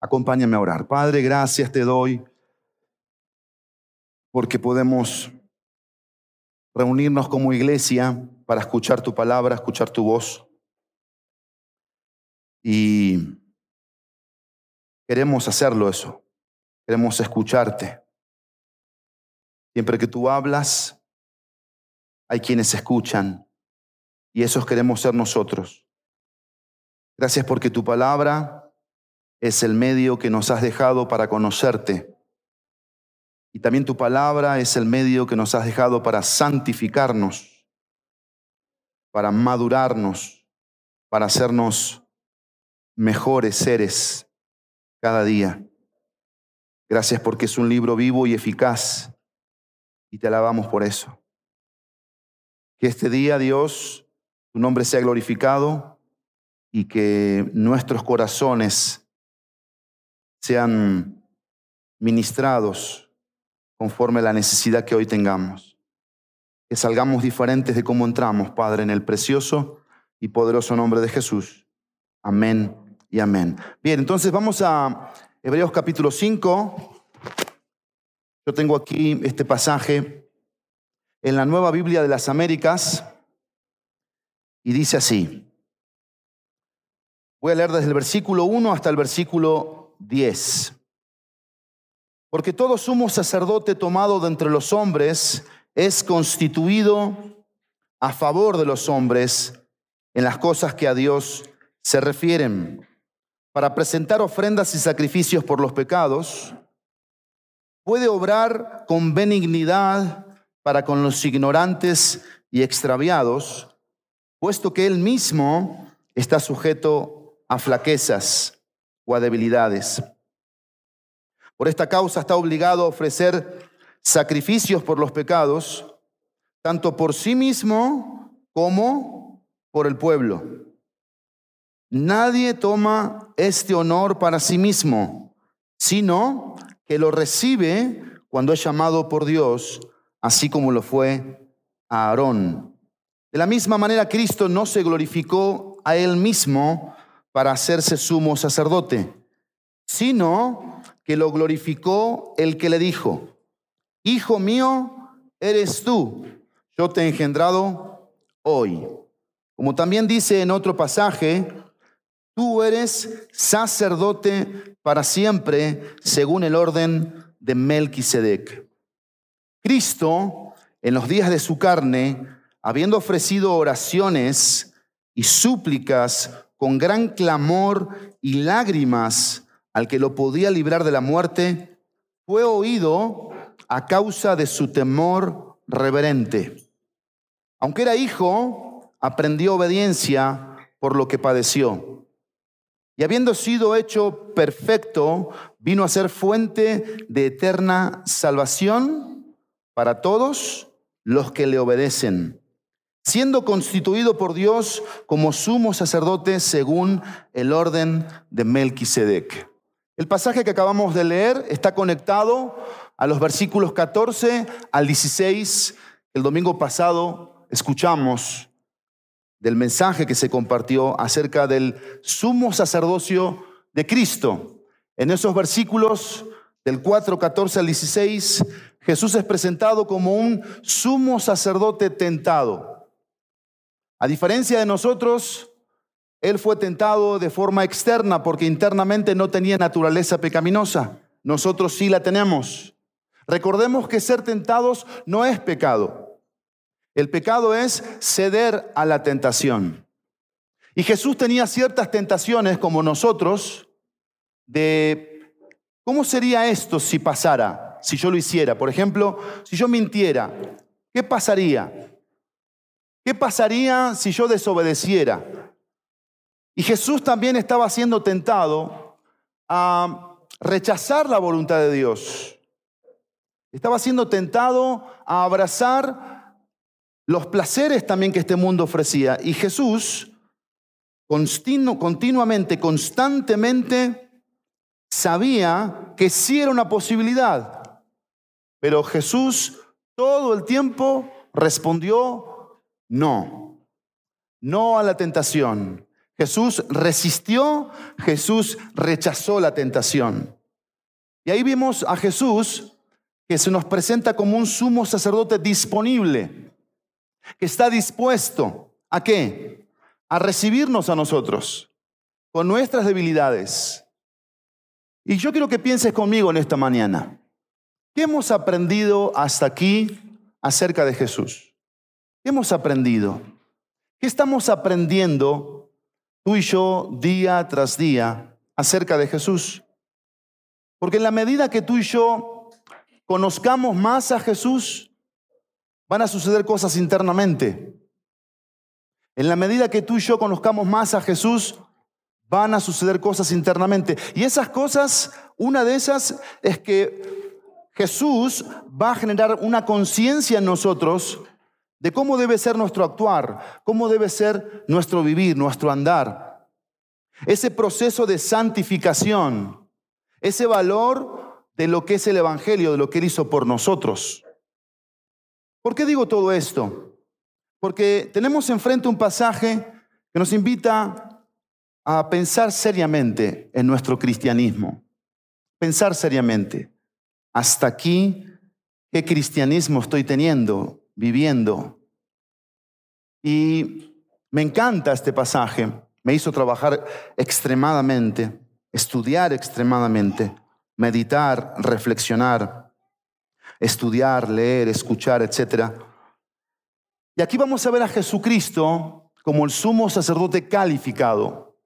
Acompáñame a orar. Padre, gracias te doy porque podemos reunirnos como iglesia para escuchar tu palabra, escuchar tu voz. Y queremos hacerlo eso. Queremos escucharte. Siempre que tú hablas, hay quienes escuchan y esos queremos ser nosotros. Gracias porque tu palabra es el medio que nos has dejado para conocerte. Y también tu palabra es el medio que nos has dejado para santificarnos, para madurarnos, para hacernos mejores seres cada día. Gracias porque es un libro vivo y eficaz y te alabamos por eso. Que este día, Dios, tu nombre sea glorificado y que nuestros corazones sean ministrados conforme a la necesidad que hoy tengamos. Que salgamos diferentes de cómo entramos, Padre, en el precioso y poderoso nombre de Jesús. Amén y amén. Bien, entonces vamos a Hebreos capítulo 5. Yo tengo aquí este pasaje en la Nueva Biblia de las Américas y dice así. Voy a leer desde el versículo 1 hasta el versículo 10. Porque todo sumo sacerdote tomado de entre los hombres es constituido a favor de los hombres en las cosas que a Dios se refieren, para presentar ofrendas y sacrificios por los pecados, puede obrar con benignidad para con los ignorantes y extraviados, puesto que él mismo está sujeto a flaquezas a debilidades. Por esta causa está obligado a ofrecer sacrificios por los pecados, tanto por sí mismo como por el pueblo. Nadie toma este honor para sí mismo, sino que lo recibe cuando es llamado por Dios, así como lo fue a Aarón. De la misma manera, Cristo no se glorificó a él mismo, para hacerse sumo sacerdote, sino que lo glorificó el que le dijo, Hijo mío, eres tú, yo te he engendrado hoy. Como también dice en otro pasaje, tú eres sacerdote para siempre, según el orden de Melquisedec. Cristo, en los días de su carne, habiendo ofrecido oraciones y súplicas con gran clamor y lágrimas al que lo podía librar de la muerte, fue oído a causa de su temor reverente. Aunque era hijo, aprendió obediencia por lo que padeció. Y habiendo sido hecho perfecto, vino a ser fuente de eterna salvación para todos los que le obedecen siendo constituido por Dios como sumo sacerdote según el orden de Melquisedec. El pasaje que acabamos de leer está conectado a los versículos 14 al 16. El domingo pasado escuchamos del mensaje que se compartió acerca del sumo sacerdocio de Cristo. En esos versículos del 4, 14 al 16, Jesús es presentado como un sumo sacerdote tentado. A diferencia de nosotros, él fue tentado de forma externa porque internamente no tenía naturaleza pecaminosa. Nosotros sí la tenemos. Recordemos que ser tentados no es pecado. El pecado es ceder a la tentación. Y Jesús tenía ciertas tentaciones como nosotros de cómo sería esto si pasara, si yo lo hiciera. Por ejemplo, si yo mintiera, ¿qué pasaría? ¿Qué pasaría si yo desobedeciera? Y Jesús también estaba siendo tentado a rechazar la voluntad de Dios. Estaba siendo tentado a abrazar los placeres también que este mundo ofrecía. Y Jesús continuamente, constantemente, sabía que sí era una posibilidad. Pero Jesús todo el tiempo respondió no. No a la tentación. Jesús resistió, Jesús rechazó la tentación. Y ahí vimos a Jesús que se nos presenta como un sumo sacerdote disponible, que está dispuesto a qué? A recibirnos a nosotros con nuestras debilidades. Y yo quiero que pienses conmigo en esta mañana. ¿Qué hemos aprendido hasta aquí acerca de Jesús? ¿Qué hemos aprendido? ¿Qué estamos aprendiendo tú y yo día tras día acerca de Jesús. Porque en la medida que tú y yo conozcamos más a Jesús, van a suceder cosas internamente. En la medida que tú y yo conozcamos más a Jesús, van a suceder cosas internamente. Y esas cosas, una de esas es que Jesús va a generar una conciencia en nosotros de cómo debe ser nuestro actuar, cómo debe ser nuestro vivir, nuestro andar. Ese proceso de santificación, ese valor de lo que es el Evangelio, de lo que Él hizo por nosotros. ¿Por qué digo todo esto? Porque tenemos enfrente un pasaje que nos invita a pensar seriamente en nuestro cristianismo. Pensar seriamente. Hasta aquí, ¿qué cristianismo estoy teniendo? viviendo. Y me encanta este pasaje, me hizo trabajar extremadamente, estudiar extremadamente, meditar, reflexionar, estudiar, leer, escuchar, etc. Y aquí vamos a ver a Jesucristo como el sumo sacerdote calificado,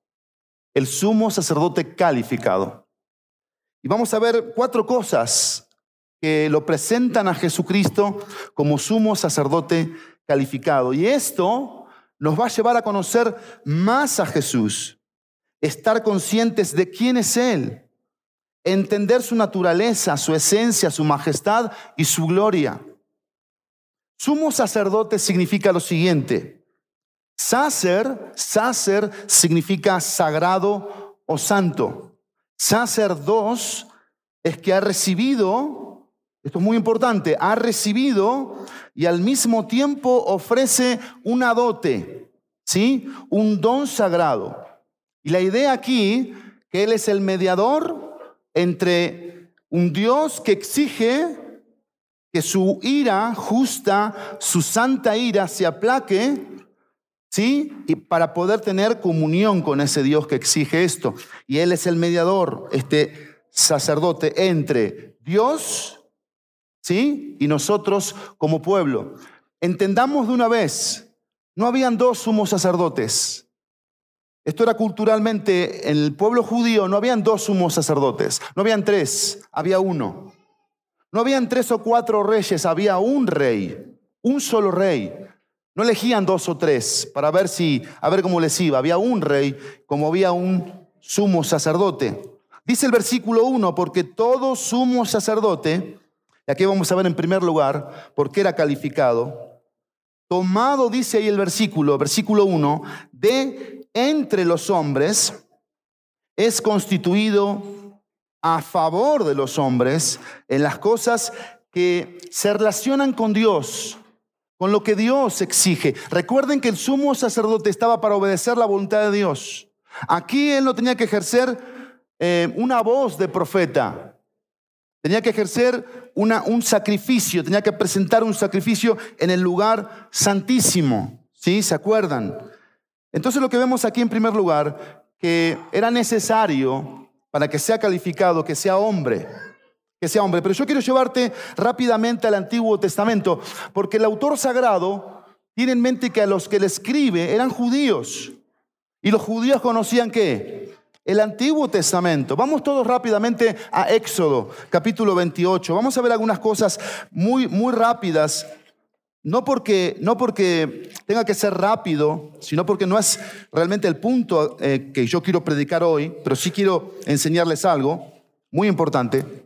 el sumo sacerdote calificado. Y vamos a ver cuatro cosas que lo presentan a Jesucristo como sumo sacerdote calificado. Y esto nos va a llevar a conocer más a Jesús, estar conscientes de quién es Él, entender su naturaleza, su esencia, su majestad y su gloria. Sumo sacerdote significa lo siguiente. Sacer, sacer significa sagrado o santo. Sacerdos es que ha recibido esto es muy importante, ha recibido y al mismo tiempo ofrece una dote, ¿sí? Un don sagrado. Y la idea aquí, que Él es el mediador entre un Dios que exige que su ira justa, su santa ira se aplaque, ¿sí? Y para poder tener comunión con ese Dios que exige esto. Y Él es el mediador, este sacerdote entre Dios ¿sí? Y nosotros como pueblo. Entendamos de una vez, no habían dos sumos sacerdotes. Esto era culturalmente, en el pueblo judío no habían dos sumos sacerdotes, no habían tres, había uno. No habían tres o cuatro reyes, había un rey, un solo rey. No elegían dos o tres para ver si, a ver cómo les iba. Había un rey, como había un sumo sacerdote. Dice el versículo 1, porque todo sumo sacerdote y aquí vamos a ver en primer lugar por qué era calificado. Tomado, dice ahí el versículo, versículo 1, de entre los hombres, es constituido a favor de los hombres en las cosas que se relacionan con Dios, con lo que Dios exige. Recuerden que el sumo sacerdote estaba para obedecer la voluntad de Dios. Aquí él no tenía que ejercer eh, una voz de profeta, Tenía que ejercer un sacrificio, tenía que presentar un sacrificio en el lugar santísimo. ¿Sí? ¿Se acuerdan? Entonces lo que vemos aquí en primer lugar, que era necesario para que sea calificado, que sea hombre, que sea hombre. Pero yo quiero llevarte rápidamente al Antiguo Testamento, porque el autor sagrado tiene en mente que a los que le escribe eran judíos. Y los judíos conocían qué? el Antiguo Testamento. Vamos todos rápidamente a Éxodo, capítulo 28. Vamos a ver algunas cosas muy, muy rápidas. No porque, no porque tenga que ser rápido, sino porque no es realmente el punto eh, que yo quiero predicar hoy, pero sí quiero enseñarles algo muy importante.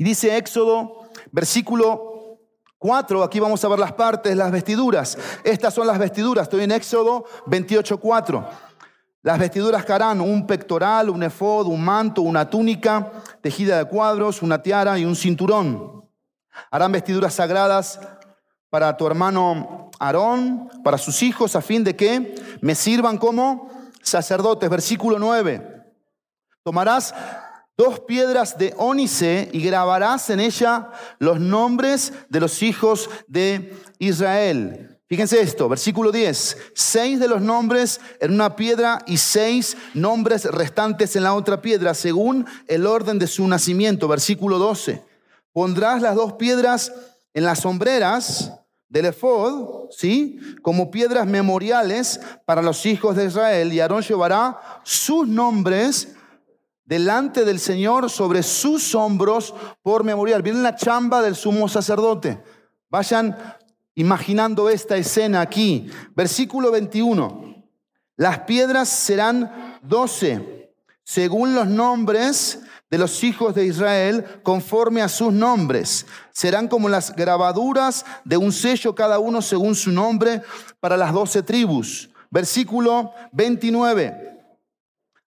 Y dice Éxodo, versículo 4, aquí vamos a ver las partes, las vestiduras. Estas son las vestiduras, estoy en Éxodo 28, 4. Las vestiduras que harán un pectoral, un efod, un manto, una túnica tejida de cuadros, una tiara y un cinturón. Harán vestiduras sagradas para tu hermano Aarón, para sus hijos, a fin de que me sirvan como sacerdotes. Versículo 9. Tomarás dos piedras de ónice y grabarás en ella los nombres de los hijos de Israel. Fíjense esto, versículo 10. Seis de los nombres en una piedra y seis nombres restantes en la otra piedra, según el orden de su nacimiento. Versículo 12. Pondrás las dos piedras en las sombreras del efod, ¿sí? Como piedras memoriales para los hijos de Israel. Y Aarón llevará sus nombres delante del Señor sobre sus hombros por memorial. Viene la chamba del sumo sacerdote. Vayan imaginando esta escena aquí. Versículo 21. Las piedras serán doce, según los nombres de los hijos de Israel, conforme a sus nombres. Serán como las grabaduras de un sello, cada uno según su nombre, para las doce tribus. Versículo 29.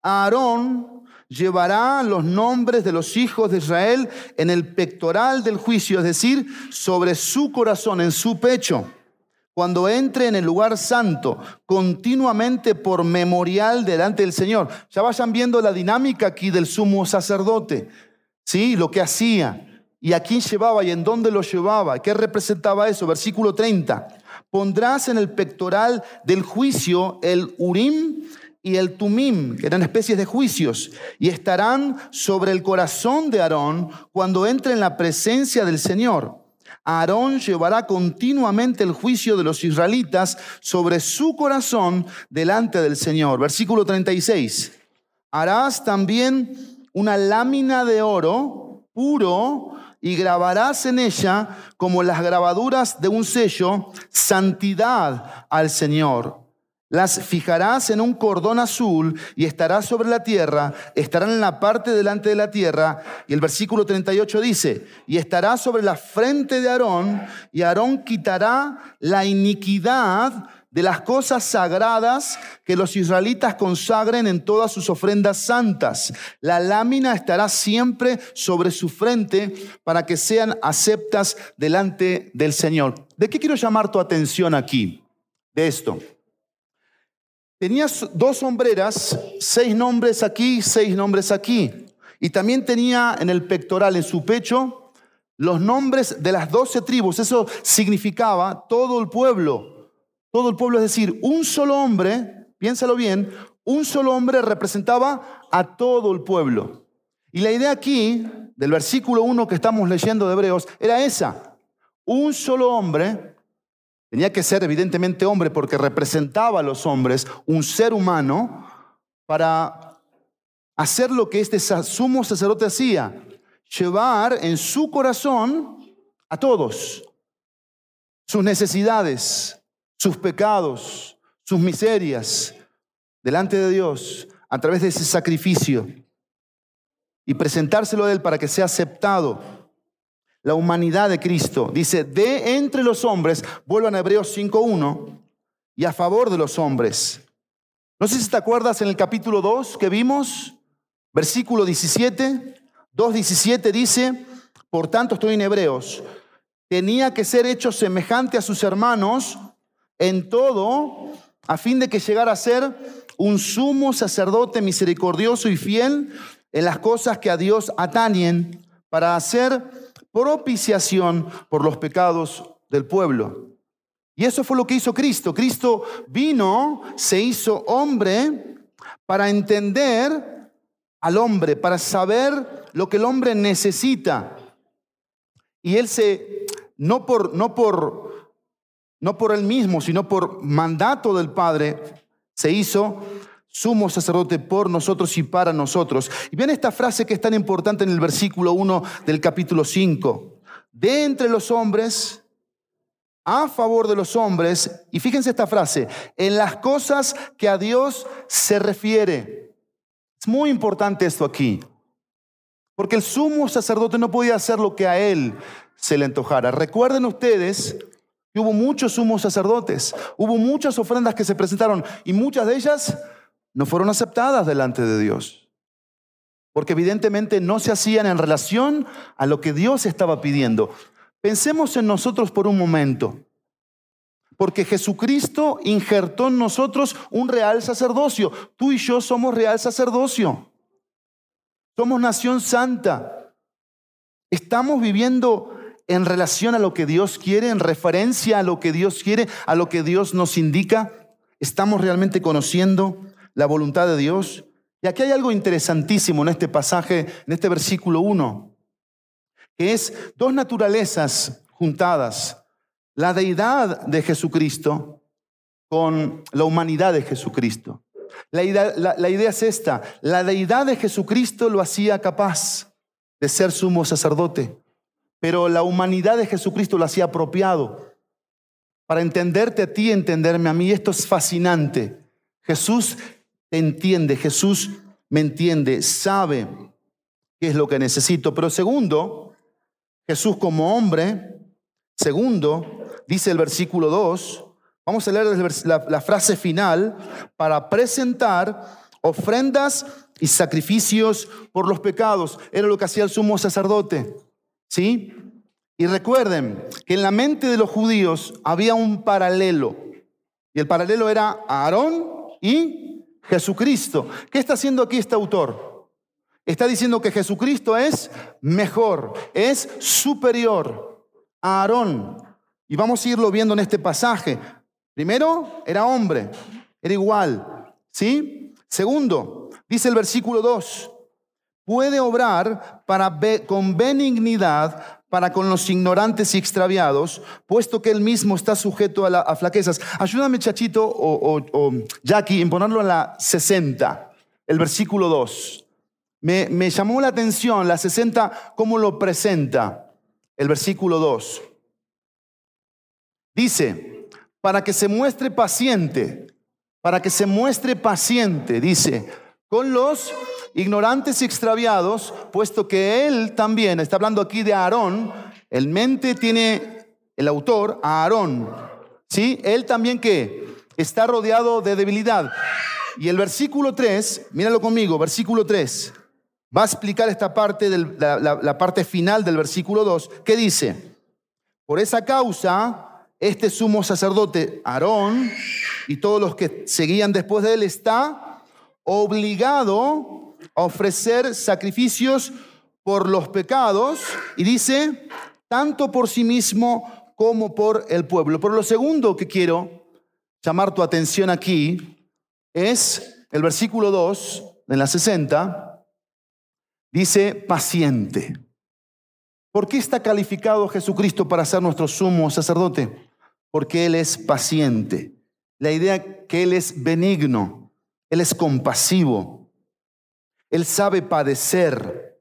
Aarón llevará los nombres de los hijos de Israel en el pectoral del juicio, es decir, sobre su corazón, en su pecho, cuando entre en el lugar santo, continuamente por memorial delante del Señor. Ya vayan viendo la dinámica aquí del sumo sacerdote, ¿sí? Lo que hacía y a quién llevaba y en dónde lo llevaba, qué representaba eso. Versículo 30. Pondrás en el pectoral del juicio el Urim y el Tumim, que eran especies de juicios, y estarán sobre el corazón de Aarón cuando entre en la presencia del Señor. Aarón llevará continuamente el juicio de los israelitas sobre su corazón delante del Señor. Versículo 36. Harás también una lámina de oro puro y grabarás en ella, como las grabaduras de un sello, santidad al Señor. Las fijarás en un cordón azul y estarás sobre la tierra, estarán en la parte delante de la tierra. Y el versículo 38 dice, y estará sobre la frente de Aarón, y Aarón quitará la iniquidad de las cosas sagradas que los israelitas consagren en todas sus ofrendas santas. La lámina estará siempre sobre su frente para que sean aceptas delante del Señor. ¿De qué quiero llamar tu atención aquí? De esto. Tenía dos sombreras, seis nombres aquí, seis nombres aquí. Y también tenía en el pectoral, en su pecho, los nombres de las doce tribus. Eso significaba todo el pueblo. Todo el pueblo, es decir, un solo hombre, piénsalo bien, un solo hombre representaba a todo el pueblo. Y la idea aquí, del versículo 1 que estamos leyendo de Hebreos, era esa. Un solo hombre Tenía que ser evidentemente hombre porque representaba a los hombres, un ser humano, para hacer lo que este sumo sacerdote hacía, llevar en su corazón a todos sus necesidades, sus pecados, sus miserias, delante de Dios, a través de ese sacrificio, y presentárselo a Él para que sea aceptado la humanidad de Cristo. Dice, de entre los hombres, vuelvan a Hebreos 5.1, y a favor de los hombres. No sé si te acuerdas en el capítulo 2 que vimos, versículo 17, 2.17 dice, por tanto estoy en Hebreos, tenía que ser hecho semejante a sus hermanos en todo, a fin de que llegara a ser un sumo sacerdote misericordioso y fiel en las cosas que a Dios atañen, para hacer propiciación por los pecados del pueblo. Y eso fue lo que hizo Cristo. Cristo vino, se hizo hombre para entender al hombre, para saber lo que el hombre necesita. Y él se, no por, no por, no por él mismo, sino por mandato del Padre, se hizo sumo sacerdote por nosotros y para nosotros. Y vean esta frase que es tan importante en el versículo 1 del capítulo 5. De entre los hombres, a favor de los hombres, y fíjense esta frase, en las cosas que a Dios se refiere. Es muy importante esto aquí, porque el sumo sacerdote no podía hacer lo que a él se le antojara. Recuerden ustedes que hubo muchos sumos sacerdotes, hubo muchas ofrendas que se presentaron y muchas de ellas no fueron aceptadas delante de Dios. Porque evidentemente no se hacían en relación a lo que Dios estaba pidiendo. Pensemos en nosotros por un momento. Porque Jesucristo injertó en nosotros un real sacerdocio. Tú y yo somos real sacerdocio. Somos nación santa. Estamos viviendo en relación a lo que Dios quiere, en referencia a lo que Dios quiere, a lo que Dios nos indica. Estamos realmente conociendo la voluntad de Dios. Y aquí hay algo interesantísimo en este pasaje, en este versículo 1, que es dos naturalezas juntadas la deidad de Jesucristo con la humanidad de Jesucristo. La idea, es esta, la deidad de Jesucristo lo hacía capaz de ser sumo sacerdote, pero la humanidad de Jesucristo lo hacía apropiado. Para entenderte a ti, entenderme a mí, esto es fascinante. Jesús te entiende, Jesús me entiende, sabe qué es lo que necesito. Pero segundo, Jesús como hombre, segundo, dice el versículo 2, vamos a leer la, la frase final, para presentar ofrendas y sacrificios por los pecados. Era lo que hacía el sumo sacerdote. ¿Sí? Y recuerden que en la mente de los judíos había un paralelo. Y el paralelo era Aarón y Jesucristo. ¿Qué está haciendo aquí este autor? Está diciendo que Jesucristo es mejor, es superior a Aarón. Y vamos a irlo viendo en este pasaje. Primero, era hombre, era igual. ¿Sí? Segundo, dice el versículo 2, puede obrar para con benignidad para con los ignorantes y extraviados, puesto que él mismo está sujeto a, flaquezas. Ayúdame, Chachito o, Jackie, en ponerlo en la 60, el versículo 2. Me, me llamó la atención la 60, cómo lo presenta el versículo 2. Dice, para que se muestre paciente, para que se muestre paciente, dice, con los ignorantes y extraviados, puesto que él también, está hablando aquí de Aarón, el mente tiene el autor Aarón, ¿sí? Él también que está rodeado de debilidad. Y el versículo 3, míralo conmigo, versículo 3, va a explicar esta parte, del, la, la parte final del versículo 2, que dice, por esa causa este sumo sacerdote, Aarón, y todos los que seguían después de él, está obligado a ofrecer sacrificios por los pecados, y dice, tanto por sí mismo como por el pueblo. Pero lo segundo que quiero llamar tu atención aquí es el versículo 2 en la 60, dice paciente. ¿Por qué está calificado Jesucristo para ser nuestro sumo sacerdote? porque Él es paciente. La idea que Él es benigno, Él es compasivo, Él sabe padecer,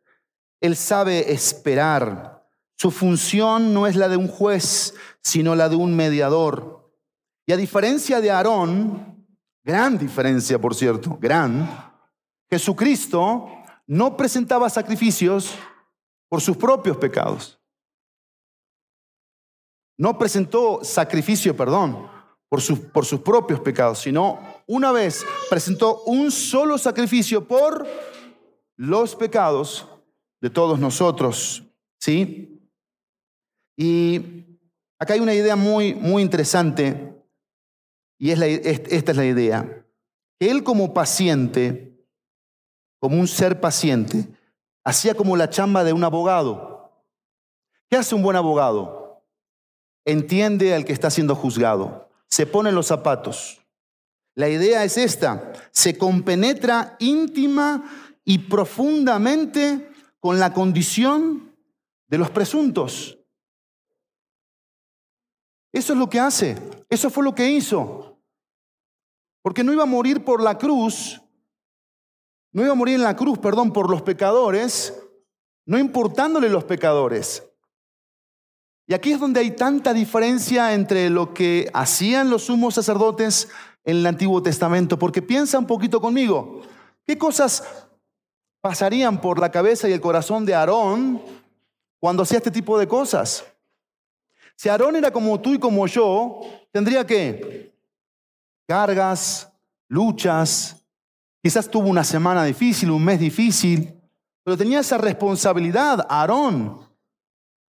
Él sabe esperar. Su función no es la de un juez, sino la de un mediador. Y a diferencia de Aarón, gran diferencia por cierto, gran, Jesucristo no presentaba sacrificios por sus propios pecados. No presentó sacrificio, perdón, por, por sus propios pecados, sino una vez presentó un solo sacrificio por los pecados de todos nosotros. ¿Sí? Y acá hay una idea muy, muy interesante, y es esta es la idea. Él como paciente, como un ser paciente, hacía como la chamba de un abogado. ¿Qué hace un buen abogado? entiende al que está siendo juzgado, se pone los zapatos. La idea es esta, se compenetra íntima y profundamente con la condición de los presuntos. Eso es lo que hace, eso fue lo que hizo. Porque no iba a morir por la cruz, no iba a morir en la cruz, perdón, por los pecadores, no importándole los pecadores. Y aquí es donde hay tanta diferencia entre lo que hacían los sumos sacerdotes en el Antiguo Testamento, porque piensa un poquito conmigo, ¿qué cosas pasarían por la cabeza y el corazón de Aarón cuando hacía este tipo de cosas? Si Aarón era como tú y como yo, tendría que cargas, luchas, quizás tuvo una semana difícil, un mes difícil, pero tenía esa responsabilidad Aarón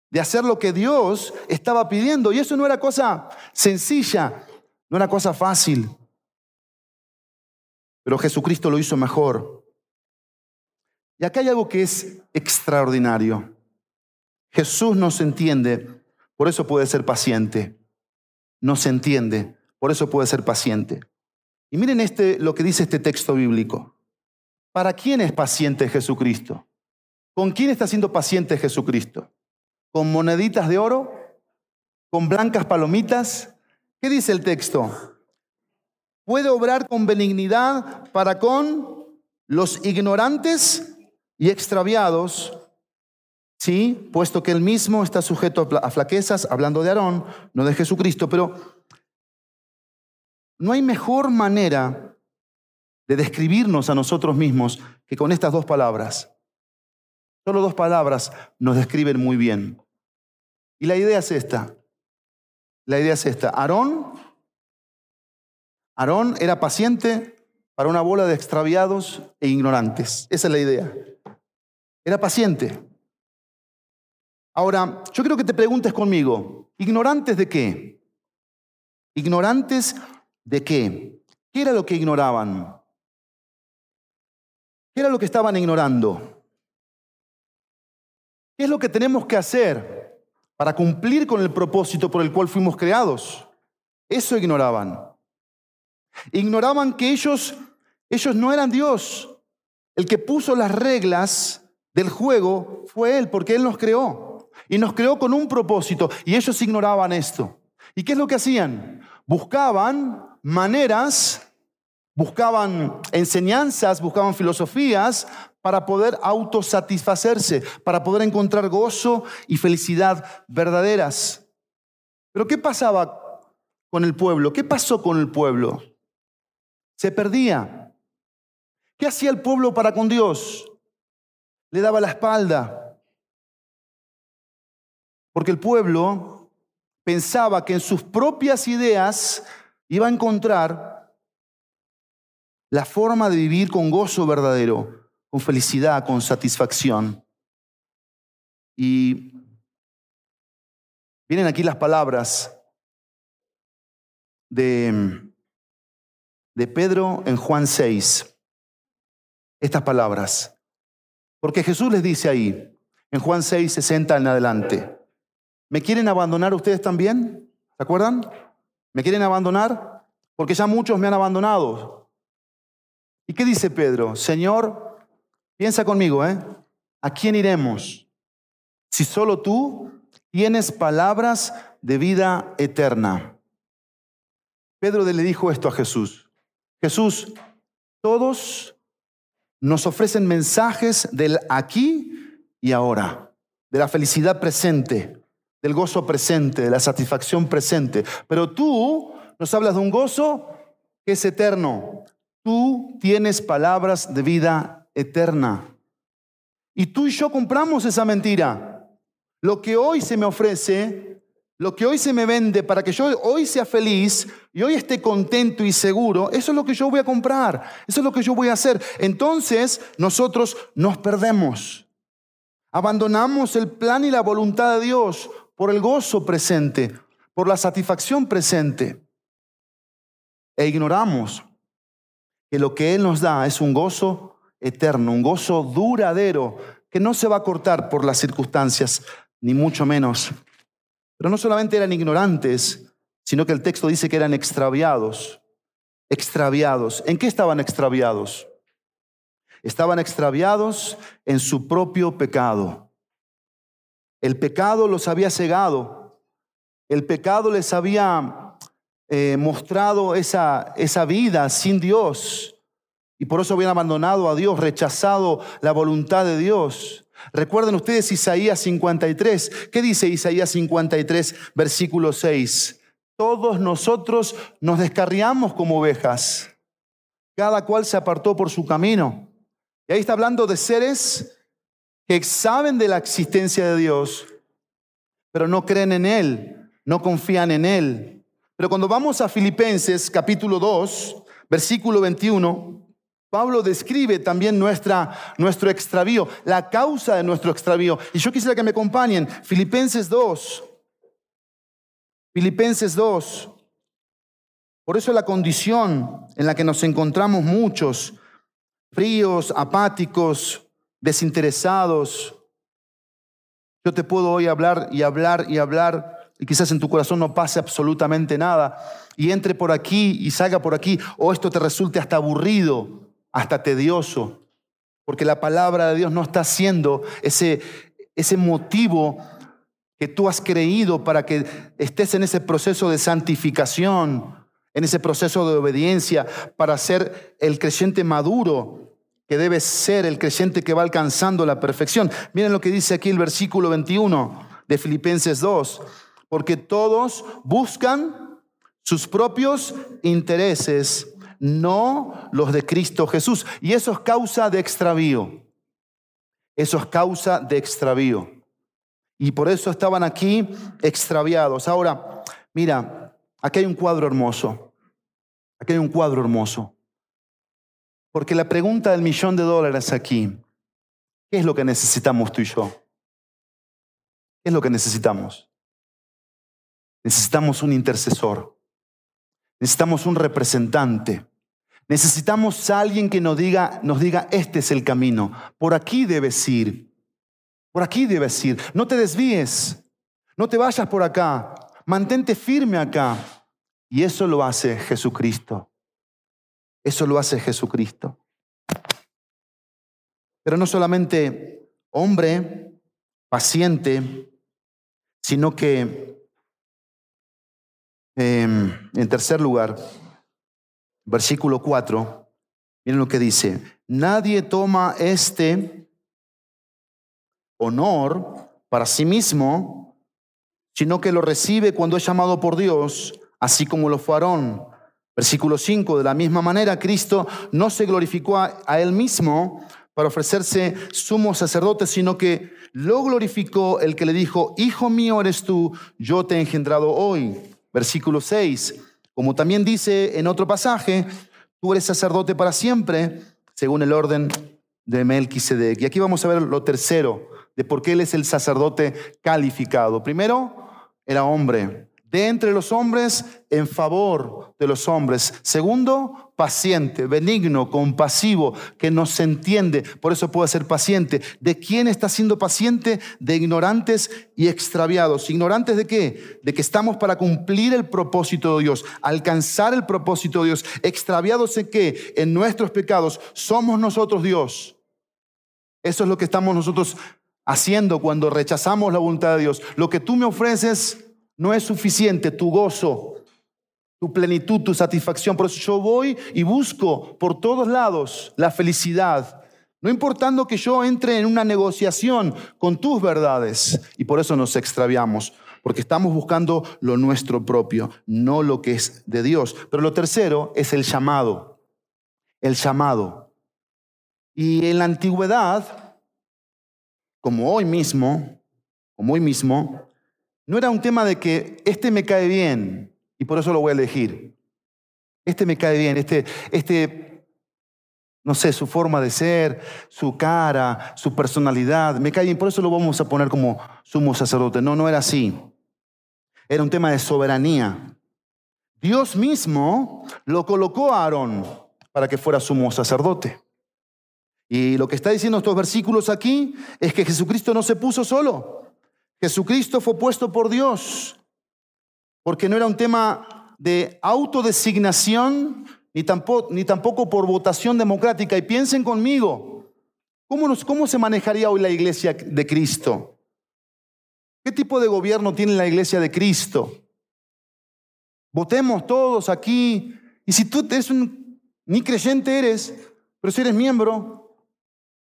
de hacer lo que Dios estaba pidiendo. Y eso no era cosa sencilla, no era cosa fácil. Pero Jesucristo lo hizo mejor. Y acá hay algo que es extraordinario. Jesús nos entiende, por eso puede ser paciente. Nos entiende, por eso puede ser paciente. Y miren este, lo que dice este texto bíblico. ¿Para quién es paciente Jesucristo? ¿Con quién está siendo paciente Jesucristo? ¿Con moneditas de oro? ¿Con blancas palomitas? ¿Qué dice el texto? Puede obrar con benignidad para con los ignorantes y extraviados, sí, puesto que él mismo está sujeto a flaquezas, hablando de Aarón, no de Jesucristo, pero no hay mejor manera de describirnos a nosotros mismos que con estas dos palabras. Solo dos palabras nos describen muy bien. Y la idea es esta. La idea es esta. Aarón, Aarón era paciente para una bola de extraviados e ignorantes. Esa es la idea. Era paciente. Ahora, yo quiero que te preguntes conmigo, ¿ignorantes de qué? Ignorantes ¿De qué? ¿Qué era lo que ignoraban? ¿Qué era lo que estaban ignorando? ¿Qué es lo que tenemos que hacer para cumplir con el propósito por el cual fuimos creados? Eso ignoraban. Ignoraban que ellos, ellos no eran Dios. El que puso las reglas del juego fue Él, porque Él nos creó. Y nos creó con un propósito. Y ellos ignoraban esto. ¿Y qué es lo que hacían? Buscaban maneras, buscaban enseñanzas, buscaban filosofías para poder autosatisfacerse, para poder encontrar gozo y felicidad verdaderas. Pero ¿qué pasaba con el pueblo? ¿Qué pasó con el pueblo? Se perdía. ¿Qué hacía el pueblo para con Dios? Le daba la espalda. Porque el pueblo pensaba que en sus propias ideas iba a encontrar la forma de vivir con gozo verdadero, con felicidad, con satisfacción. Y vienen aquí las palabras de, de Pedro en Juan 6. Estas palabras. Porque Jesús les dice ahí, en Juan 6, 60 en adelante, ¿me quieren abandonar ustedes también? ¿Se acuerdan? ¿Me quieren abandonar? Porque ya muchos me han abandonado. ¿Y qué dice Pedro? Señor, piensa conmigo, ¿eh? ¿A quién iremos? Si solo tú tienes palabras de vida eterna. Pedro le dijo esto a Jesús. Jesús, todos nos ofrecen mensajes del aquí y ahora, de la felicidad presente, del gozo presente, de la satisfacción presente. Pero tú nos hablas de un gozo que es eterno. Tú tienes palabras de vida eterna. Y tú y yo compramos esa mentira. Lo que hoy se me ofrece, lo que hoy se me vende para que yo hoy sea feliz y hoy esté contento y seguro, eso es lo que yo voy a comprar, eso es lo que yo voy a hacer. Entonces nosotros nos perdemos. Abandonamos el plan y la voluntad de Dios por el gozo presente, por la satisfacción presente. E ignoramos que lo que Él nos da es un gozo eterno, un gozo duradero, que no se va a cortar por las circunstancias, ni mucho menos. Pero no solamente eran ignorantes, sino que el texto dice que eran extraviados. Extraviados. ¿En qué estaban extraviados? Estaban extraviados en su propio pecado. El pecado los había cegado. El pecado les había eh, mostrado esa, esa vida sin Dios. Y por eso habían abandonado a Dios, rechazado la voluntad de Dios. Recuerden ustedes Isaías 53. ¿Qué dice Isaías 53, versículo 6? Todos nosotros nos descarriamos como ovejas. Cada cual se apartó por su camino. Y ahí está hablando de seres que saben de la existencia de Dios, pero no creen en Él, no confían en Él. Pero cuando vamos a Filipenses capítulo 2, versículo 21, Pablo describe también nuestro extravío, la causa de nuestro extravío. Y yo quisiera que me acompañen. Filipenses 2. Filipenses 2. Por eso la condición en la que nos encontramos muchos, fríos, apáticos, desinteresados. Yo te puedo hoy hablar y hablar y hablar y quizás en tu corazón no pase absolutamente nada y entre por aquí y salga por aquí o esto te resulte hasta aburrido hasta tedioso, porque la palabra de Dios no está haciendo ese, ese motivo que tú has creído para que estés en ese proceso de santificación, en ese proceso de obediencia, para ser el creyente maduro que debe ser el creyente que va alcanzando la perfección. Miren lo que dice aquí el versículo 21 de Filipenses 2, porque todos buscan sus propios intereses no los de Cristo Jesús. Y eso es causa de extravío. Eso es causa de extravío. Y por eso estaban aquí extraviados. Ahora, mira, aquí hay un cuadro hermoso. Aquí hay un cuadro hermoso. Porque la pregunta del millón de dólares aquí, ¿qué es lo que necesitamos tú y yo? ¿Qué es lo que necesitamos? Necesitamos un intercesor. Necesitamos un representante. Necesitamos a alguien que nos diga, nos diga, este es el camino. Por aquí debes ir. Por aquí debes ir. No te desvíes. No te vayas por acá. Mantente firme acá. Y eso lo hace Jesucristo. Eso lo hace Jesucristo. Pero no solamente hombre, paciente, sino que Em, en tercer lugar, versículo 4, miren lo que dice, nadie toma este honor para sí mismo, sino que lo recibe cuando es llamado por Dios, así como lo fue Aarón. Versículo 5, de la misma manera Cristo no se glorificó a, a él mismo para ofrecerse sumo sacerdote, sino que lo glorificó el que le dijo, Hijo mío eres tú, yo te he engendrado hoy. Versículo 6, como también dice en otro pasaje, tú eres sacerdote para siempre, según el orden de Melquisedec. Y aquí vamos a ver lo tercero, de por qué él es el sacerdote calificado. Primero, era hombre, de entre los hombres en favor de los hombres. Segundo, paciente, benigno, compasivo, que nos entiende. Por eso puede ser paciente. ¿De quién está siendo paciente? De ignorantes y extraviados. ¿Ignorantes de qué? De que estamos para cumplir el propósito de Dios, alcanzar el propósito de Dios. ¿Extraviados en qué? En nuestros pecados. Somos nosotros Dios. Eso es lo que estamos nosotros haciendo cuando rechazamos la voluntad de Dios. Lo que tú me ofreces no es suficiente tu gozo, tu plenitud, tu satisfacción. Por eso yo voy y busco por todos lados la felicidad. No importando que yo entre en una negociación con tus verdades. Y por eso nos extraviamos, porque estamos buscando lo nuestro propio, no lo que es de Dios. Pero lo tercero es el llamado. El llamado. Y en la antigüedad, como hoy mismo, como hoy mismo, no era un tema de que este me cae bien y por eso lo voy a elegir. Este me cae bien, este, este, no sé, su forma de ser, su cara, su personalidad, me cae bien, por eso lo vamos a poner como sumo sacerdote. No, no era así. Era un tema de soberanía. Dios mismo lo colocó a Aarón para que fuera sumo sacerdote. Y lo que está diciendo estos versículos aquí es que Jesucristo no se puso solo. Jesucristo fue puesto por Dios, porque no era un tema de autodesignación ni tampoco, por votación democrática. Y piensen conmigo, ¿cómo, nos, ¿cómo se manejaría hoy la iglesia de Cristo? ¿Qué tipo de gobierno tiene la iglesia de Cristo? Votemos todos aquí. Y si tú eres un, ni creyente eres, pero si eres miembro,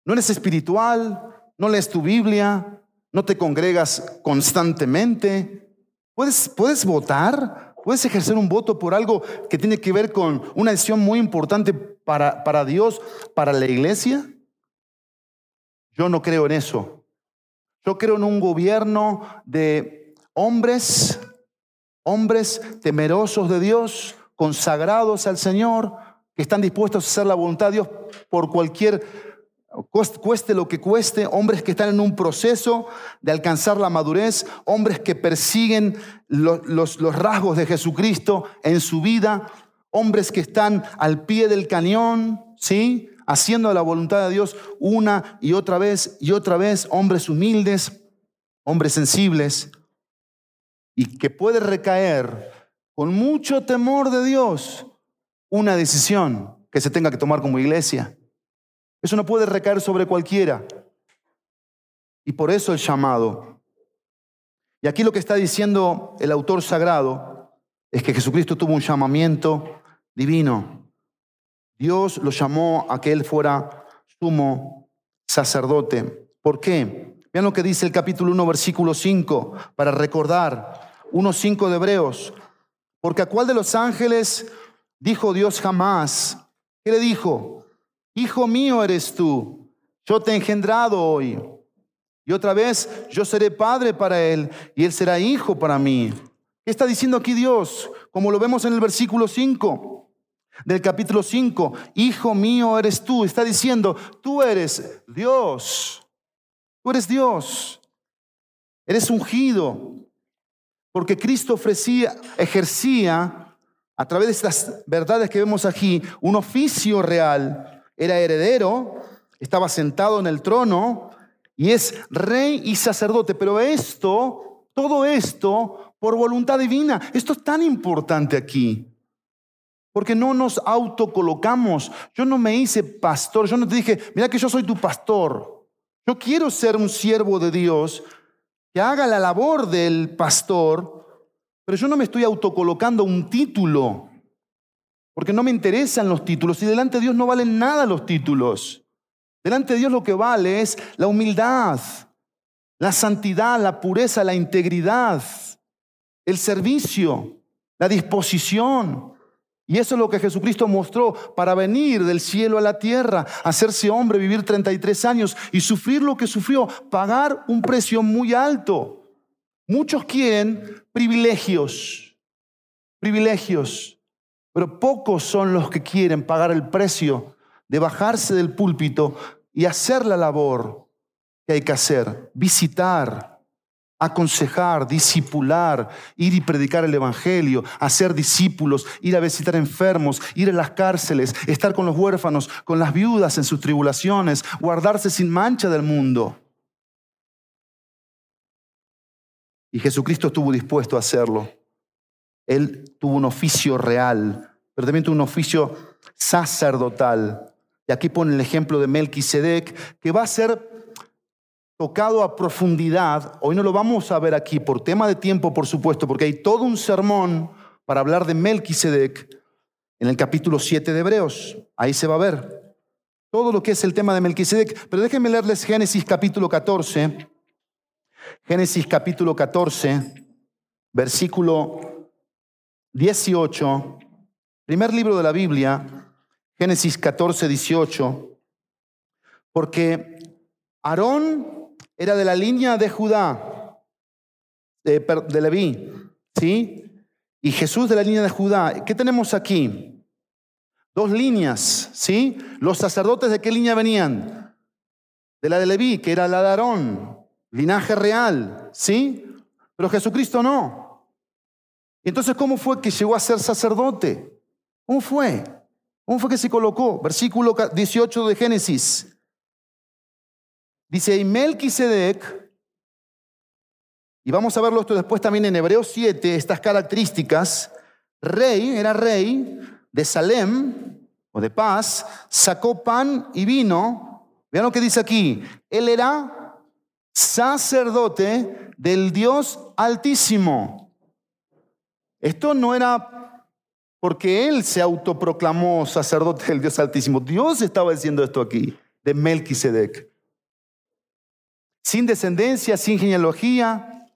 no eres espiritual, no lees tu Biblia, no te congregas constantemente. ¿Puedes, puedes votar? ¿Puedes ejercer un voto por algo que tiene que ver con una decisión muy importante para, para Dios, para la iglesia? Yo no creo en eso. Yo creo en un gobierno de hombres, hombres temerosos de Dios, consagrados al Señor, que están dispuestos a hacer la voluntad de Dios por cualquier, cueste lo que cueste, hombres que están en un proceso de alcanzar la madurez, hombres que persiguen los, rasgos de Jesucristo en su vida, hombres que están al pie del cañón, ¿sí? Haciendo la voluntad de Dios una y otra vez y otra vez, hombres humildes, hombres sensibles, y que puede recaer con mucho temor de Dios una decisión que se tenga que tomar como iglesia. Eso no puede recaer sobre cualquiera. Y por eso el llamado. Y aquí lo que está diciendo el autor sagrado es que Jesucristo tuvo un llamamiento divino. Dios lo llamó a que él fuera sumo sacerdote. ¿Por qué? Vean lo que dice el capítulo 1, versículo 5, para recordar 1.5 de Hebreos. Porque a cuál de los ángeles dijo Dios jamás. ¿Qué le dijo? Hijo mío eres tú, yo te he engendrado hoy. Y otra vez, yo seré padre para él y él será hijo para mí. ¿Qué está diciendo aquí Dios? Como lo vemos en el versículo 5 del capítulo 5, Hijo mío eres tú. Está diciendo, tú eres Dios. Tú eres Dios. Eres ungido. Porque Cristo ofrecía, ejercía a través de estas verdades que vemos aquí, un oficio real. Era heredero, estaba sentado en el trono y es rey y sacerdote. Pero esto, todo esto, por voluntad divina. Esto es tan importante aquí. Porque no nos autocolocamos. Yo no me hice pastor. Yo no te dije, mira que yo soy tu pastor. Yo quiero ser un siervo de Dios que haga la labor del pastor, pero yo no me estoy autocolocando un título, porque no me interesan los títulos y delante de Dios no valen nada los títulos. Delante de Dios lo que vale es la humildad, la santidad, la pureza, la integridad, el servicio, la disposición. Y eso es lo que Jesucristo mostró para venir del cielo a la tierra, hacerse hombre, vivir 33 años y sufrir lo que sufrió, pagar un precio muy alto. Muchos quieren privilegios, privilegios, pero pocos son los que quieren pagar el precio de bajarse del púlpito y hacer la labor que hay que hacer, visitar, aconsejar, discipular, ir y predicar el Evangelio, hacer discípulos, ir a visitar enfermos, ir a las cárceles, estar con los huérfanos, con las viudas en sus tribulaciones, guardarse sin mancha del mundo. Y Jesucristo estuvo dispuesto a hacerlo. Él tuvo un oficio real, pero también tuvo un oficio sacerdotal. Y aquí pone el ejemplo de Melquisedec, que va a ser tocado a profundidad. Hoy no lo vamos a ver aquí por tema de tiempo, por supuesto, porque hay todo un sermón para hablar de Melquisedec en el capítulo 7 de Hebreos. Ahí se va a ver todo lo que es el tema de Melquisedec. Pero déjenme leerles Génesis capítulo 14 Génesis capítulo 14, versículo 18, primer libro de la Biblia, Génesis 14, 18, porque Aarón era de la línea de Judá, de, Leví, ¿sí? Y Jesús de la línea de Judá. ¿Qué tenemos aquí? Dos líneas, ¿sí? Los sacerdotes de qué línea venían? De la de Leví, que era la de Aarón linaje real, ¿sí? Pero Jesucristo no. Entonces, ¿cómo fue que llegó a ser sacerdote? ¿Cómo fue? ¿Cómo fue que se colocó? Versículo 18 de Génesis. Dice, y Melquisedec, y vamos a verlo esto después también en Hebreos 7, estas características, rey, era rey de Salem, o de paz, sacó pan y vino. Vean lo que dice aquí, él era sacerdote del Dios altísimo. Esto no era porque él se autoproclamó sacerdote del Dios altísimo. Dios estaba diciendo esto aquí, de Melquisedec. Sin descendencia, sin genealogía.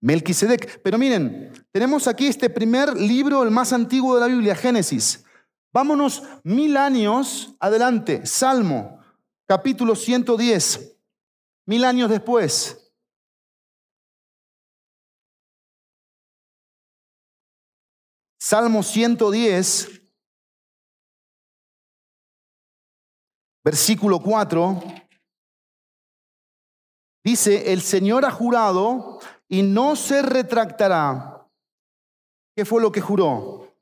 Melquisedec. Pero miren, tenemos aquí este primer libro, el más antiguo de la Biblia, Génesis. Vámonos mil años adelante, Salmo, capítulo 110. Mil años después, Salmo 110, versículo 4, dice, el Señor ha jurado y no se retractará. ¿Qué fue lo que juró?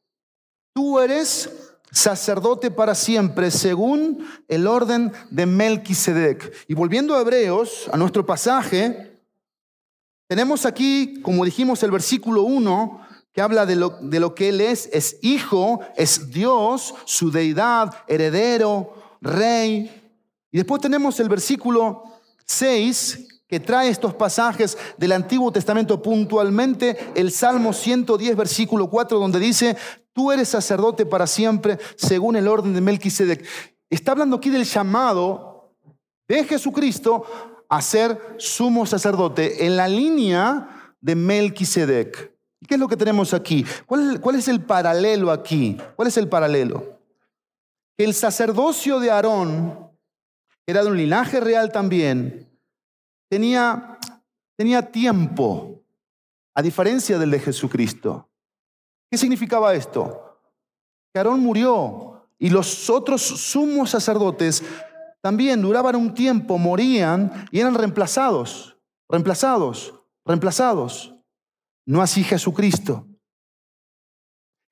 Tú eres sacerdote para siempre, según el orden de Melquisedec. Y volviendo a Hebreos, a nuestro pasaje, tenemos aquí, como dijimos, el versículo 1, que habla de lo, de lo que Él es, es hijo, es Dios, su deidad, heredero, rey. Y después tenemos el versículo 6, que trae estos pasajes del Antiguo Testamento puntualmente, el Salmo 110, versículo 4, donde dice, tú eres sacerdote para siempre, según el orden de Melquisedec. Está hablando aquí del llamado de Jesucristo a ser sumo sacerdote en la línea de Melquisedec. ¿Qué es lo que tenemos aquí? ¿Cuál, ¿Cuál, es el paralelo aquí? ¿Cuál es el paralelo? Que el sacerdocio de Aarón era de un linaje real también, tenía, tenía tiempo, a diferencia del de Jesucristo. ¿Qué significaba esto? Que Aarón murió y los otros sumos sacerdotes también duraban un tiempo, morían y eran reemplazados, reemplazados, reemplazados. No así Jesucristo.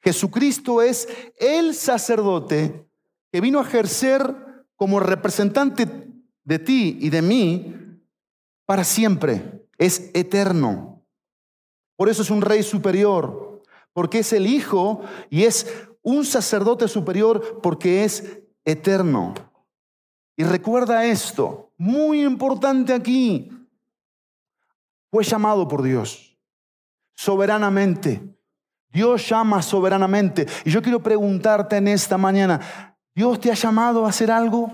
Jesucristo es el sacerdote que vino a ejercer como representante de ti y de mí para siempre, es eterno. Por eso es un rey superior, porque es el Hijo y es un sacerdote superior porque es eterno. Y recuerda esto, muy importante aquí, fue llamado por Dios, soberanamente. Dios llama soberanamente. Y yo quiero preguntarte en esta mañana, ¿Dios te ha llamado a hacer algo?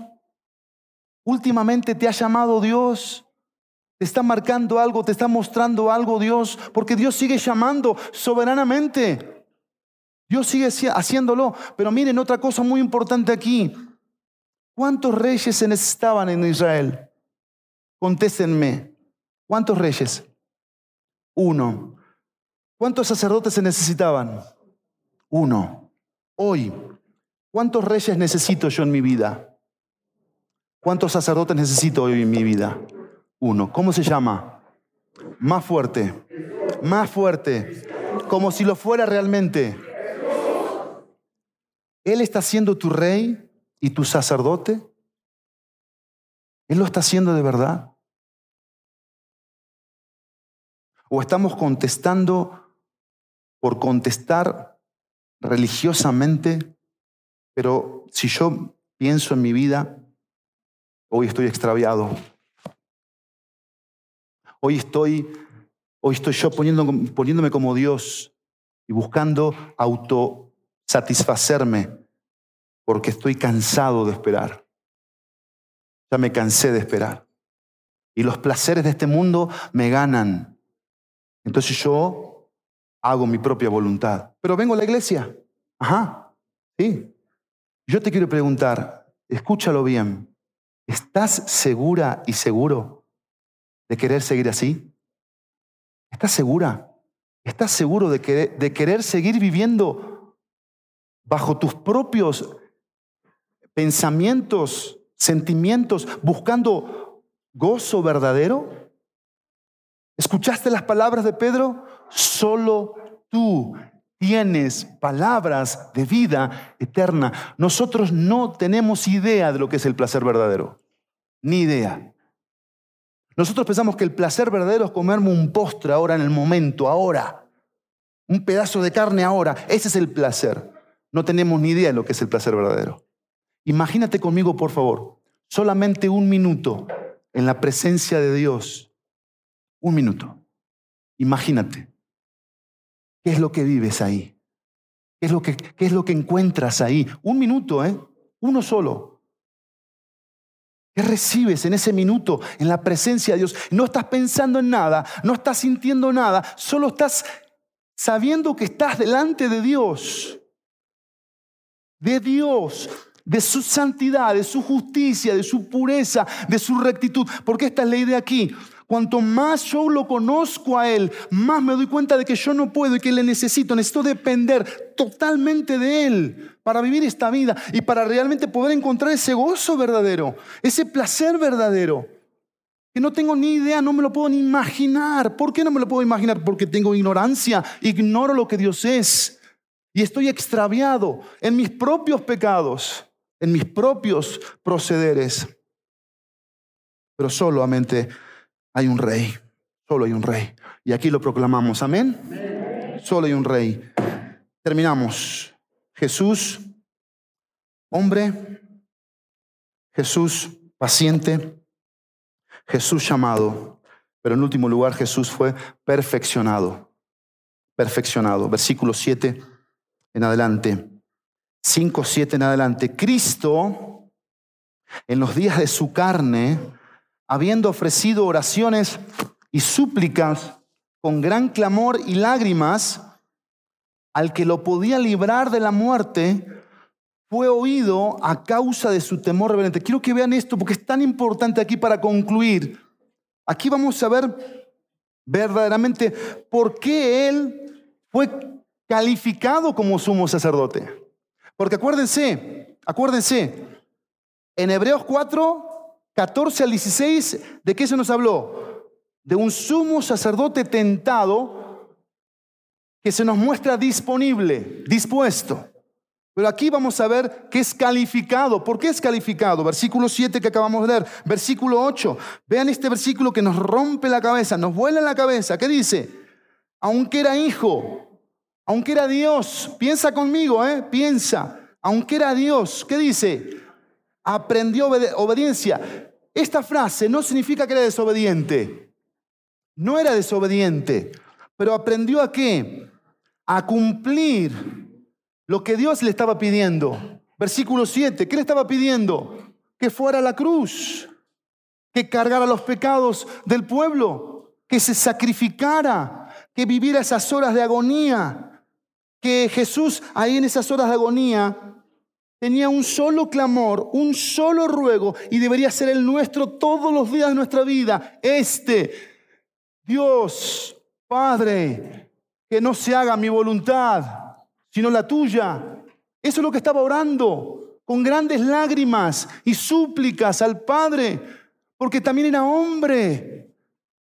¿Últimamente te ha llamado Dios? Te está marcando algo, te está mostrando algo Dios, porque Dios sigue llamando soberanamente. Dios sigue haciéndolo. Pero miren otra cosa muy importante aquí. ¿Cuántos reyes se necesitaban en Israel? Contéstenme. ¿Cuántos reyes? Uno. ¿Cuántos sacerdotes se necesitaban? Uno. Hoy, ¿cuántos reyes necesito yo en mi vida? ¿Cuántos sacerdotes necesito hoy en mi vida? uno. ¿Cómo se llama? Más fuerte. Más fuerte. Como si lo fuera realmente. Él está siendo tu rey y tu sacerdote. Él lo está haciendo de verdad. O estamos contestando por contestar religiosamente, pero si yo pienso en mi vida, hoy estoy extraviado. Hoy estoy, hoy estoy yo poniéndome como Dios y buscando autosatisfacerme porque estoy cansado de esperar. Ya me cansé de esperar. Y los placeres de este mundo me ganan. Entonces yo hago mi propia voluntad. Pero vengo a la iglesia. Ajá, sí. Yo te quiero preguntar, escúchalo bien. ¿Estás segura y seguro de querer seguir así? ¿Estás segura? ¿Estás seguro de, de querer seguir viviendo bajo tus propios pensamientos, sentimientos, buscando gozo verdadero? ¿Escuchaste las palabras de Pedro? Solo tú tienes palabras de vida eterna. Nosotros no tenemos idea de lo que es el placer verdadero. Ni idea. Nosotros pensamos que el placer verdadero es comerme un postre ahora en el momento, ahora. Un pedazo de carne ahora. Ese es el placer. No tenemos ni idea de lo que es el placer verdadero. Imagínate conmigo, por favor, solamente un minuto en la presencia de Dios. Un minuto. Imagínate. ¿Qué es lo que vives ahí? ¿Qué es lo que, qué es lo que encuentras ahí? Un minuto, ¿eh? Uno solo. ¿Qué recibes en ese minuto en la presencia de Dios? No estás pensando en nada, no estás sintiendo nada, solo estás sabiendo que estás delante de Dios. De Dios, de su santidad, de su justicia, de su pureza, de su rectitud. Porque esta es la idea aquí. Cuanto más yo lo conozco a Él, más me doy cuenta de que yo no puedo y que le necesito. Necesito depender totalmente de Él para vivir esta vida y para realmente poder encontrar ese gozo verdadero, ese placer verdadero. Que no tengo ni idea, no me lo puedo ni imaginar. ¿Por qué no me lo puedo imaginar? Porque tengo ignorancia, ignoro lo que Dios es y estoy extraviado en mis propios pecados, en mis propios procederes. Pero solamente hay un rey, solo hay un rey. Y aquí lo proclamamos, amén. Solo hay un rey. Terminamos. Jesús, hombre, Jesús paciente, Jesús llamado, pero en último lugar Jesús fue perfeccionado. Perfeccionado. Versículo 7 en adelante. 5, 7 en adelante. Cristo, en los días de su carne, habiendo ofrecido oraciones y súplicas con gran clamor y lágrimas, al que lo podía librar de la muerte, fue oído a causa de su temor reverente. Quiero que vean esto porque es tan importante aquí para concluir. Aquí vamos a ver verdaderamente por qué él fue calificado como sumo sacerdote. Porque acuérdense, acuérdense, en Hebreos 4 14 al 16, ¿de qué se nos habló? De un sumo sacerdote tentado que se nos muestra disponible, dispuesto. Pero aquí vamos a ver que es calificado. ¿Por qué es calificado? Versículo 7 que acabamos de leer. Versículo 8. Vean este versículo que nos rompe la cabeza, nos vuela la cabeza. ¿Qué dice? Aunque era hijo, aunque era Dios, piensa conmigo, ¿eh? Piensa. Aunque era Dios, ¿qué dice? Aprendió obediencia. Esta frase no significa que era desobediente. No era desobediente, pero aprendió a qué? A cumplir lo que Dios le estaba pidiendo. Versículo 7, ¿qué le estaba pidiendo? Que fuera a la cruz, que cargara los pecados del pueblo, que se sacrificara, que viviera esas horas de agonía, que Jesús ahí en esas horas de agonía tenía un solo clamor, un solo ruego, y debería ser el nuestro todos los días de nuestra vida. Este, Dios, Padre, que no se haga mi voluntad, sino la tuya. Eso es lo que estaba orando, con grandes lágrimas y súplicas al Padre, porque también era hombre,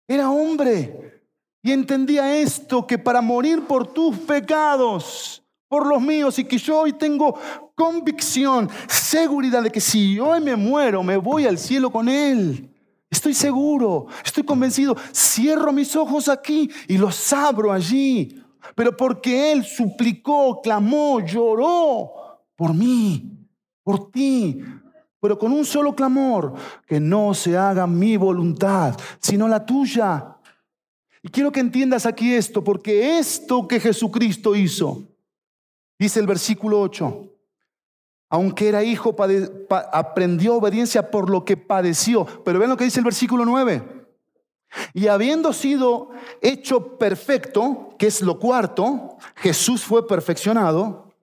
era hombre. Y entendía esto, que para morir por tus pecados, por los míos, y que yo hoy tengo convicción, seguridad de que si hoy me muero, me voy al cielo con Él. Estoy seguro, estoy convencido. Cierro mis ojos aquí y los abro allí. Pero porque Él suplicó, clamó, lloró por mí, por ti. Pero con un solo clamor, que no se haga mi voluntad, sino la tuya. Y quiero que entiendas aquí esto, porque esto que Jesucristo hizo, dice el versículo 8, aunque era hijo, aprendió obediencia por lo que padeció. Pero ven lo que dice el versículo 9. Y habiendo sido hecho perfecto, que es lo cuarto, Jesús fue perfeccionado,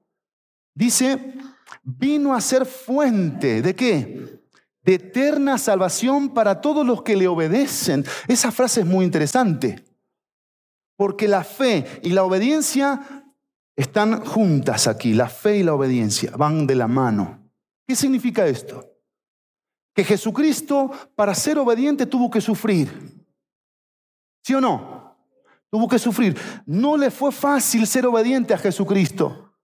dice, vino a ser fuente de qué? De eterna salvación para todos los que le obedecen. Esa frase es muy interesante, porque la fe y la obediencia están juntas aquí, la fe y la obediencia, van de la mano. ¿Qué significa esto? Que Jesucristo, para ser obediente, tuvo que sufrir. ¿Sí o no? Tuvo que sufrir. No le fue fácil ser obediente a Jesucristo.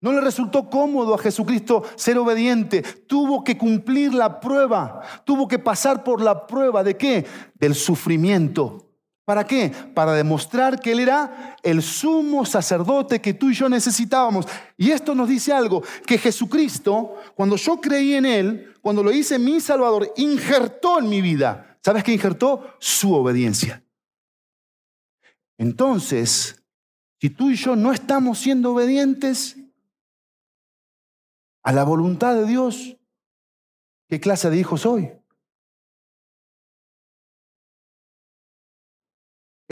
No le resultó cómodo a Jesucristo ser obediente. Tuvo que cumplir la prueba. Tuvo que pasar por la prueba de qué? Del sufrimiento. ¿Para qué? Para demostrar que Él era el sumo sacerdote que tú y yo necesitábamos. Y esto nos dice algo, que Jesucristo, cuando yo creí en Él, cuando lo hice mi Salvador, injertó en mi vida. ¿Sabes qué injertó? Su obediencia. Entonces, si tú y yo no estamos siendo obedientes a la voluntad de Dios, ¿qué clase de hijos soy?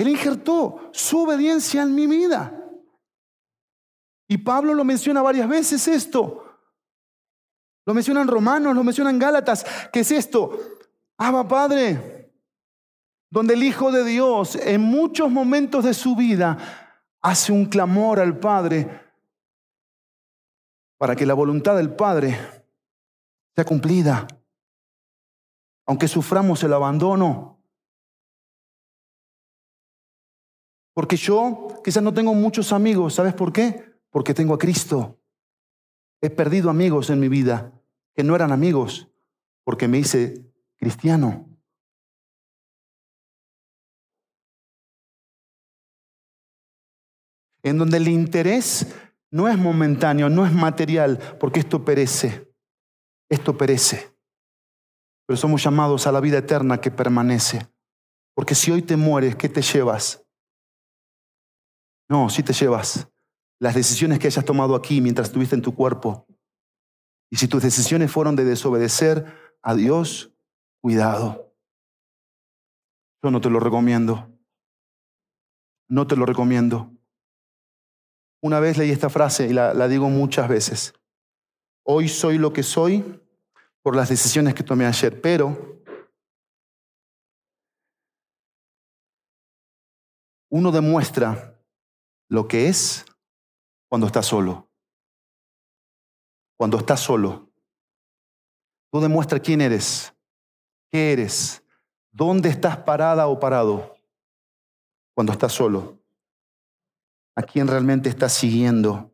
Él injertó su obediencia en mi vida. Y Pablo lo menciona varias veces esto. Lo menciona mencionan Romanos, lo menciona en Gálatas. ¿Qué es esto? Abba Padre, donde el Hijo de Dios en muchos momentos de su vida hace un clamor al Padre para que la voluntad del Padre sea cumplida. Aunque suframos el abandono, Porque yo quizás no tengo muchos amigos, ¿sabes por qué? Porque tengo a Cristo. He perdido amigos en mi vida que no eran amigos porque me hice cristiano. En donde el interés no es momentáneo, no es material, porque esto perece. Esto perece. Pero somos llamados a la vida eterna que permanece. Porque si hoy te mueres, ¿qué te llevas? No, si te llevas las decisiones que hayas tomado aquí mientras estuviste en tu cuerpo. Y si tus decisiones fueron de desobedecer a Dios, cuidado. Yo no te lo recomiendo. No te lo recomiendo. Una vez leí esta frase y la, la digo muchas veces. Hoy soy lo que soy por las decisiones que tomé ayer, pero uno demuestra lo que es cuando estás solo. Cuando estás solo. Tú demuestras quién eres, qué eres, dónde estás parada o parado cuando estás solo. A quién realmente estás siguiendo.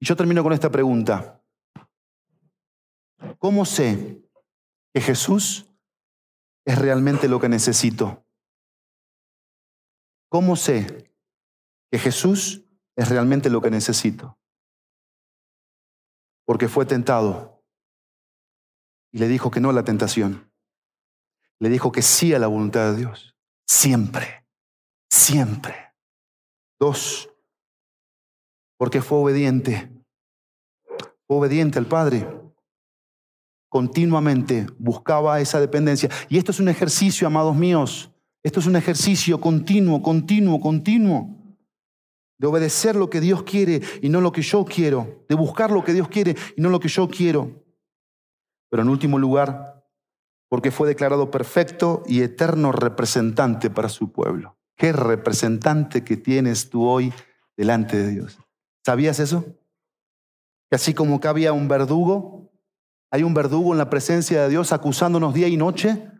Y yo termino con esta pregunta. ¿Cómo sé que Jesús es realmente lo que necesito? ¿Cómo sé que Jesús es realmente lo que necesito? Porque fue tentado y le dijo que no a la tentación. Le dijo que sí a la voluntad de Dios. Siempre, siempre. Dos, porque fue obediente. Fue obediente al Padre. Continuamente buscaba esa dependencia. Y esto es un ejercicio, amados míos, esto es un ejercicio continuo, continuo, continuo. De obedecer lo que Dios quiere y no lo que yo quiero. De buscar lo que Dios quiere y no lo que yo quiero. Pero en último lugar, porque fue declarado perfecto y eterno representante para su pueblo. ¿Qué representante que tienes tú hoy delante de Dios? ¿Sabías eso? Que así como que había un verdugo, hay un verdugo en la presencia de Dios acusándonos día y noche.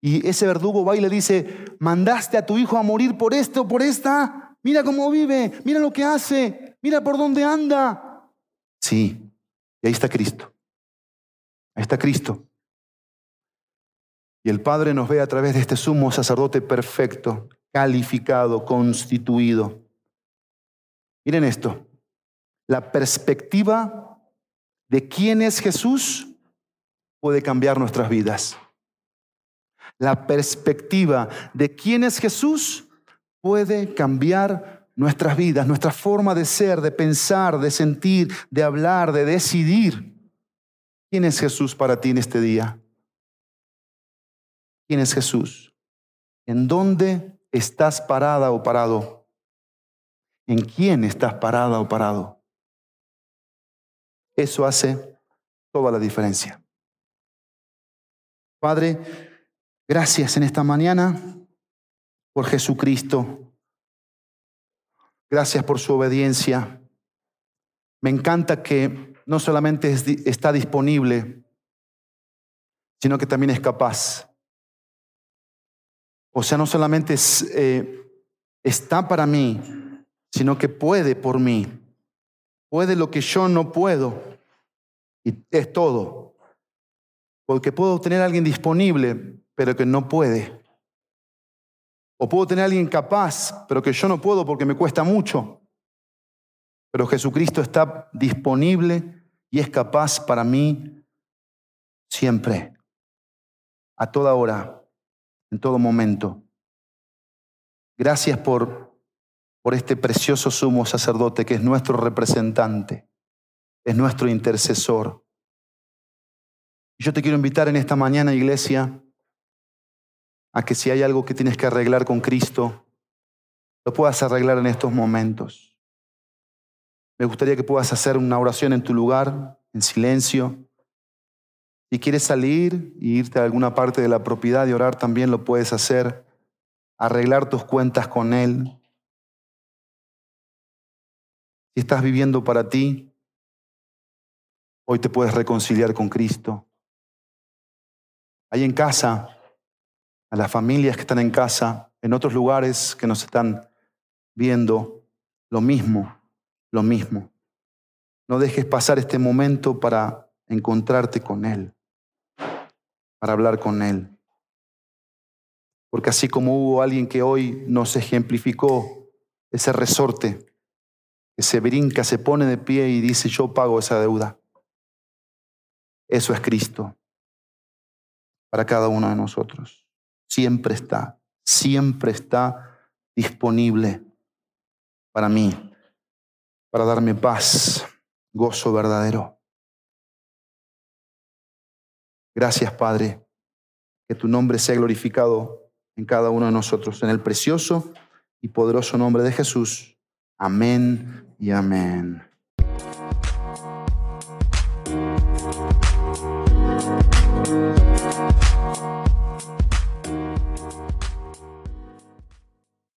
Y ese verdugo va y le dice, mandaste a tu hijo a morir por esto, por esta. Mira cómo vive, mira lo que hace, mira por dónde anda. Sí, y ahí está Cristo. Ahí está Cristo. Y el Padre nos ve a través de este sumo sacerdote perfecto, calificado, constituido. Miren esto, la perspectiva de quién es Jesús puede cambiar nuestras vidas la perspectiva de quién es Jesús puede cambiar nuestras vidas, nuestra forma de ser, de pensar, de sentir, de hablar, de decidir. ¿Quién es Jesús para ti en este día? ¿Quién es Jesús? ¿En dónde estás parada o parado? ¿En quién estás parada o parado? Eso hace toda la diferencia. Padre, Gracias en esta mañana por Jesucristo. Gracias por su obediencia. Me encanta que no solamente está disponible, sino que también es capaz. O sea, no solamente eh, está para mí, sino que puede por mí. Puede lo que yo no puedo. Y es todo. Porque puedo tener a alguien disponible pero que no puede. O puedo tener a alguien capaz, pero que yo no puedo porque me cuesta mucho. Pero Jesucristo está disponible y es capaz para mí siempre, a toda hora, en todo momento. Gracias por, por este precioso sumo sacerdote que es nuestro representante, es nuestro intercesor. Yo te quiero invitar en esta mañana, iglesia, a que si hay algo que tienes que arreglar con Cristo, lo puedas arreglar en estos momentos. Me gustaría que puedas hacer una oración en tu lugar, en silencio. Si quieres salir e irte a alguna parte de la propiedad y orar, también lo puedes hacer. Arreglar tus cuentas con Él. Si estás viviendo para ti, hoy te puedes reconciliar con Cristo. Ahí en casa, a las familias que están en casa, en otros lugares que nos están viendo, lo mismo, lo mismo. No dejes pasar este momento para encontrarte con Él, para hablar con Él. Porque así como hubo alguien que hoy nos ejemplificó ese resorte, que se brinca, se pone de pie y dice, yo pago esa deuda. Eso es Cristo para cada uno de nosotros. Siempre está, siempre está disponible para mí, para darme paz, gozo verdadero. Gracias, Padre, que tu nombre sea glorificado en cada uno de nosotros, en el precioso y poderoso nombre de Jesús. Amén y amén.